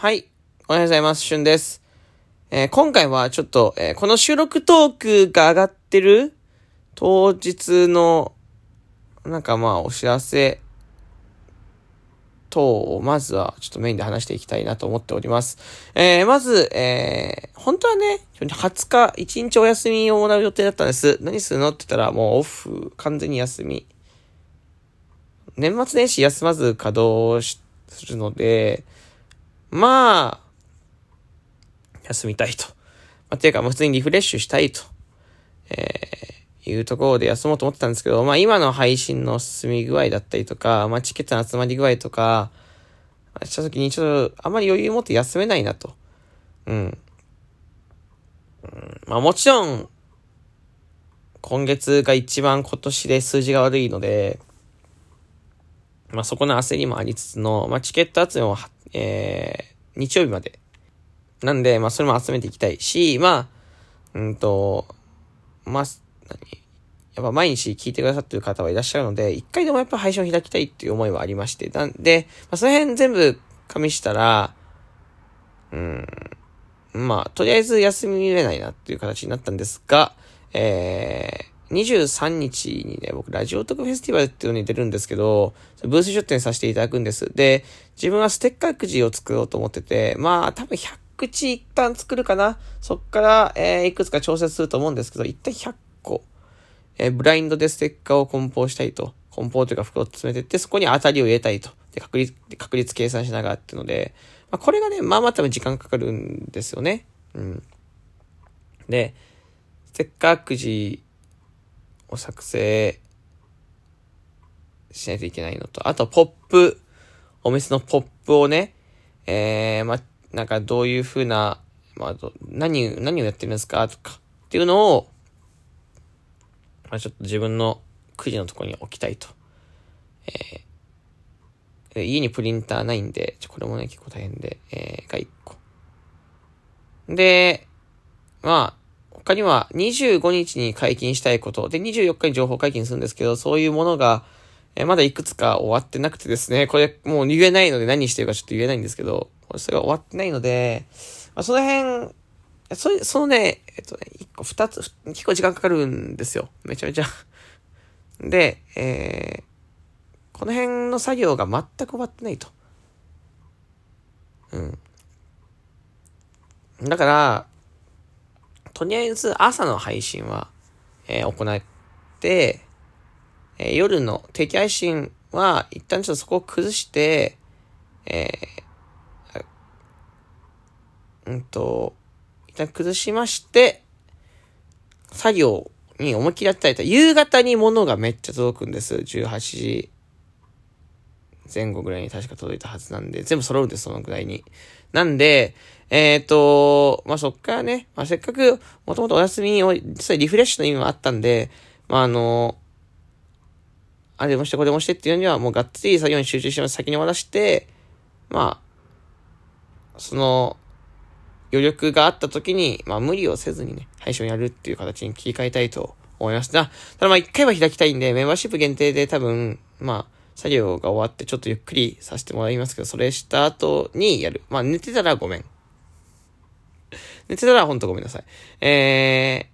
はい。おはようございます。しゅんです。えー、今回はちょっと、えー、この収録トークが上がってる？当日の、なんかまあお知らせ等をまずはちょっとメインで話していきたいなと思っております。えー、まず、えー、本当はね、20日、1日お休みをもらう予定だったんです。何するのって言ったらもうオフ、完全に休み。年末年始休まず稼働するので、まあ、休みたいと。まあ、ていうか、普通にリフレッシュしたいと、えー、いうところで休もうと思ってたんですけど、まあ今の配信の進み具合だったりとか、まあチケットの集まり具合とか、した時にちょっとあまり余裕を持って休めないなと。うん。うん、まあもちろん、今月が一番今年で数字が悪いので、まあそこの焦りもありつつの、まあチケット集めも、えー、日曜日まで。なんで、まあそれも集めていきたいし、まあ、うんと、まあ、何？やっぱ毎日聞いてくださってる方はいらっしゃるので、一回でもやっぱ配信を開きたいっていう思いはありまして、なんで、まあその辺全部加味したら、うん、まあ、とりあえず休みれないなっていう形になったんですが、え23日にね、僕、ラジオトークフェスティバルっていうのに出るんですけど、ブース出展させていただくんです。で、自分はステッカーくじを作ろうと思ってて、まあ、多分100口一旦作るかな。そっから、えー、いくつか調節すると思うんですけど、一旦100個、えー、ブラインドでステッカーを梱包したいと。梱包というか袋を詰めてって、そこに当たりを入れたいと。で、確率、確率計算しながらっていうので、まあ、これがね、まあまあ多分時間かかるんですよね。うん。で、ステッカーくじを作成しないといけないのと、あと、ポップ、お店のポップをね、えー、ま、なんかどういう風な、まあ、何、何をやってるんですかとか、っていうのを、まあ、ちょっと自分のくじのとこに置きたいと。えー、家にプリンターないんで、ちょ、これもね、結構大変で、えー、が1個。で、まあ、他には25日に解禁したいこと、で、24日に情報解禁するんですけど、そういうものが、えまだいくつか終わってなくてですね、これもう言えないので何してるかちょっと言えないんですけど、それが終わってないので、まあ、その辺、そそのね、えっとね、1個2つ、結構時間かかるんですよ。めちゃめちゃで、えー、この辺の作業が全く終わってないと。うん。だから、とりあえず朝の配信は、えー、行って、えー、夜の定期配信は一旦ちょっとそこを崩して、えー、うんと、一旦崩しまして、作業に思いっきりやったり夕方に物がめっちゃ届くんです。18時前後ぐらいに確か届いたはずなんで、全部揃うんです、そのぐらいに。なんで、えっ、と、まあ、そっからね、まあ、せっかく、もともとお休みを、実際リフレッシュの意味もあったんで、まあ、あの、あれもしてこれもしてっていうには、もうがっつり作業に集中して先に終わらして、まあ、その、余力があった時に、まあ無理をせずにね、配信をやるっていう形に切り替えたいと思います。ただまあ一回は開きたいんで、メンバーシップ限定で多分、まあ、作業が終わってちょっとゆっくりさせてもらいますけど、それした後にやる。まあ寝てたらごめん。寝てたらほんとごめんなさい。え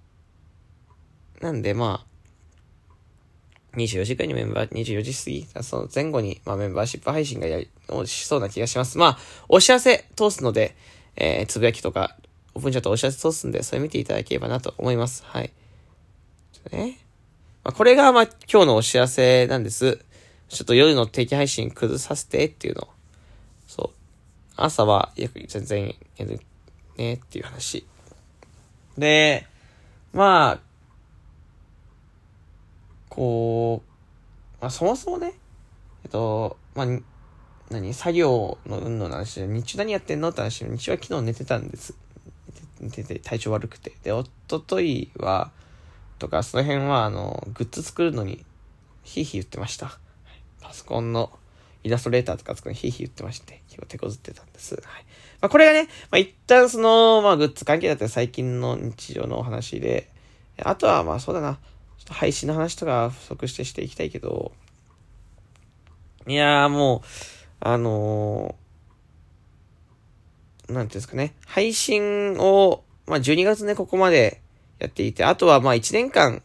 ー、なんでまあ、24時間にメンバー、24時過ぎ、その前後に、まあ、メンバーシップ配信がやり、しそうな気がします。まあ、お知らせ通すので、えー、つぶやきとか、オープンチャットお知らせ通すんで、それ見ていただければなと思います。はい。ね。まあ、これが、まあ、今日のお知らせなんです。ちょっと夜の定期配信崩させてっていうの。そう。朝は、全然やるねっていう話。で、まあ、こう、まあ、そもそもね、えっと、まあ、何作業の運動の話で、日中何やってんのって話で、日中は昨日寝てたんです。寝てて体調悪くて。で、おとといは、とか、その辺は、あの、グッズ作るのに、ひいひい言ってました。パソコンのイラストレーターとか作るのひいひい言ってまして、結構手こずってたんです。はい。まあ、これがね、まあ、一旦その、まあ、グッズ関係だったら最近の日常のお話で、あとは、まあ、そうだな。ちょっと配信の話とか不足してしていきたいけど、いやーもう、あのなんていうんですかね、配信を、まあ、12月ね、ここまでやっていて、あとはまあ1年間、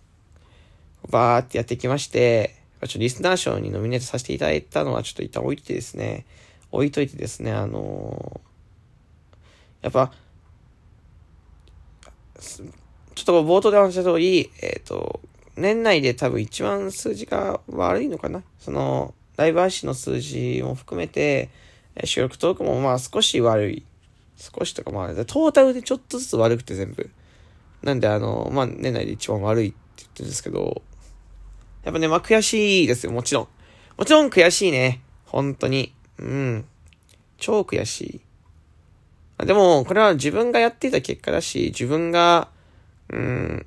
バーってやってきまして、ちょっとリスナー賞にノミネートさせていただいたのはちょっと一旦置いてですね、置いといてですね、あのー、やっぱ、ちょっと冒頭で話した通り、えっ、ー、と、年内で多分一番数字が悪いのかな？その、ライブ配信の数字も含めて、収録トークもまあ少し悪い。少しとかまあ、トータルでちょっとずつ悪くて全部。なんであの、まあ年内で一番悪いって言ってるんですけど、やっぱね、まあ悔しいですよ、もちろん。もちろん悔しいね。本当に。うん。超悔しい。でも、これは自分がやっていた結果だし、自分が、うん、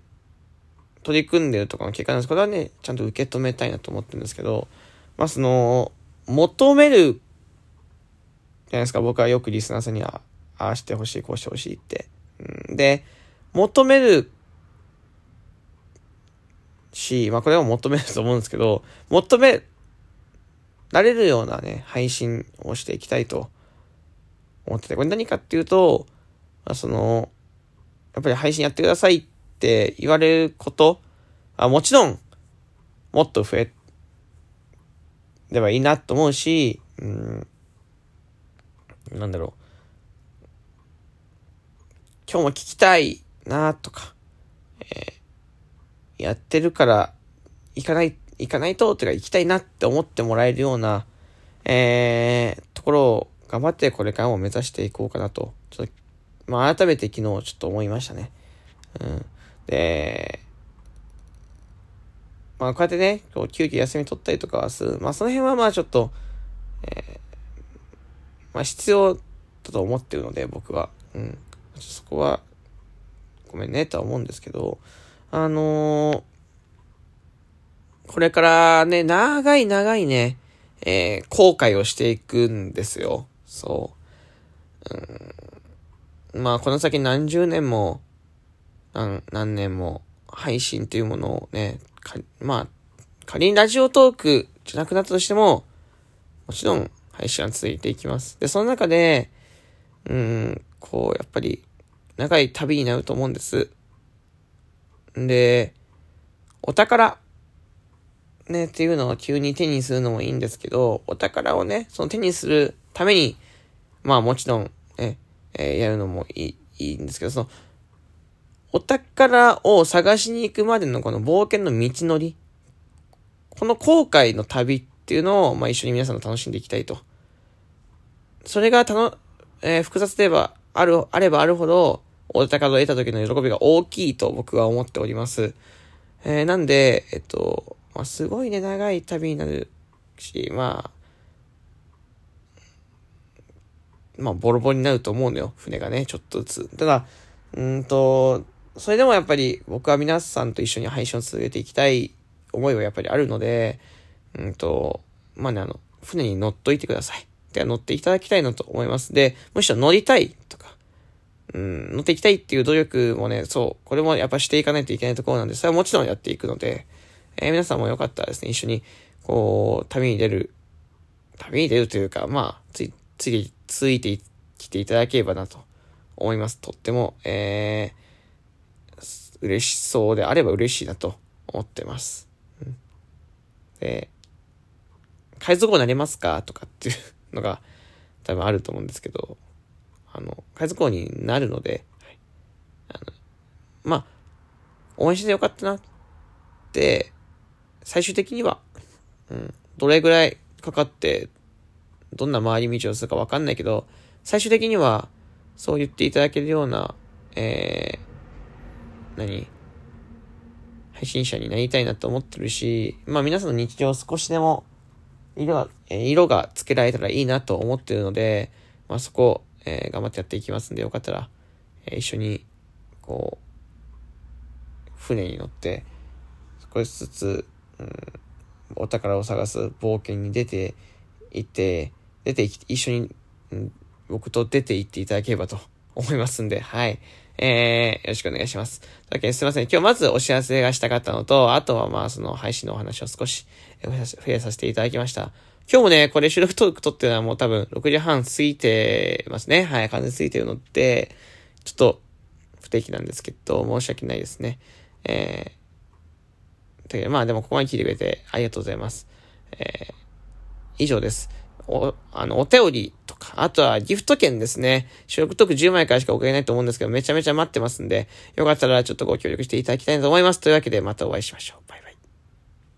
取り組んでるとかの結果なんです。これはね、ちゃんと受け止めたいなと思ってるんですけど、まあ、その、求める、じゃないですか、僕はよくリスナーさんには、ああしてほしい、こうしてほしいって。うん、で、求めるし、まあこれは求めると思うんですけど、求められるようなね、配信をしていきたいと思ってて、これ何かっていうと、まあ、その、やっぱり配信やってくださいって言われること、あもちろん、もっと増えればいいなと思うし、うん、なんだろう。今日も聞きたいなとか、えー、やってるから行かない、行かないと、ってか行きたいなって思ってもらえるような、えー、ところを頑張ってこれからも目指していこうかなと、ちょっと、まあ改めて昨日ちょっと思いましたね。うん。で、まあこうやってね、こう急遽休み取ったりとかはする。まあその辺はまあちょっと、えー、まあ必要だと思ってるので僕は。うん。そこは、ごめんねとは思うんですけど、あのー、これからね、長い長いね、えー、後悔をしていくんですよ。そう。うん、まあ、この先何十年も、何、何年も、配信っていうものをね、まあ、仮にラジオトークじゃなくなったとしても、もちろん配信は続いていきます。で、その中で、うん、こう、やっぱり、長い旅になると思うんです。で、お宝、ね、っていうのを急に手にするのもいいんですけど、お宝をね、その手にするために、まあもちろん、ね、えー、やるのもいい、いいんですけど、その、お宝を探しに行くまでのこの冒険の道のり、この後悔の旅っていうのを、まあ一緒に皆さんと楽しんでいきたいと。それがたの、えー、複雑ではある、あればあるほど、お宝を得た時の喜びが大きいと僕は思っております。えー、なんで、えっと、まあ、すごいね、長い旅になるし、まあ、まあ、ボロボロになると思うのよ。船がね、ちょっとずつ。ただ、うんと、それでもやっぱり僕は皆さんと一緒に配信を続けていきたい思いはやっぱりあるので、うんと、まあね、あの、船に乗っといてください。では乗っていただきたいなと思います。で、むしろ乗りたいと、うん、乗っていきたいっていう努力もね、そう、これもやっぱしていかないといけないところなんで、それはもちろんやっていくので、えー、皆さんもよかったらですね、一緒に、こう、旅に出る、旅に出るというか、まあ、つい、つい、ついてきていただければなと思います。とっても、えー、嬉しそうであれば嬉しいなと思ってます。で、海賊王になれますか？とかっていうのが多分あると思うんですけど、あの、海賊王になるので、はい、あのまあ、応援してよかったなって、最終的には、うん、どれぐらいかかって、どんな回り道をするかわかんないけど、最終的には、そう言っていただけるような、えー、何？配信者になりたいなと思ってるし、まあ皆さんの日常を少しでも、色が、色がつけられたらいいなと思ってるので、まあそこ、えー、頑張ってやっていきますんで、よかったら、えー、一緒に、こう、船に乗って、少しずつ、うん、お宝を探す冒険に出て行って、出てき、一緒に、うん、僕と出て行っていただければと 思いますんで、はい。えー、よろしくお願いします。というわけですいません。今日まずお知らせがしたかったのと、あとはまあその配信のお話を少し増やさせていただきました。今日もね、これ収録トーク撮ってるのはもう多分6時半過ぎてますね。はい、完全過ぎてるので、ちょっと不定期なんですけど、申し訳ないですね。えー、だけどまあでもここまで聞いてくれてありがとうございます。えー、以上です。お、あの、お便りとか、あとはギフト券ですね。収録トーク10枚からしか送れないと思うんですけど、めちゃめちゃ待ってますんで、よかったらちょっとご協力していただきたいと思います。というわけでまたお会いしましょう。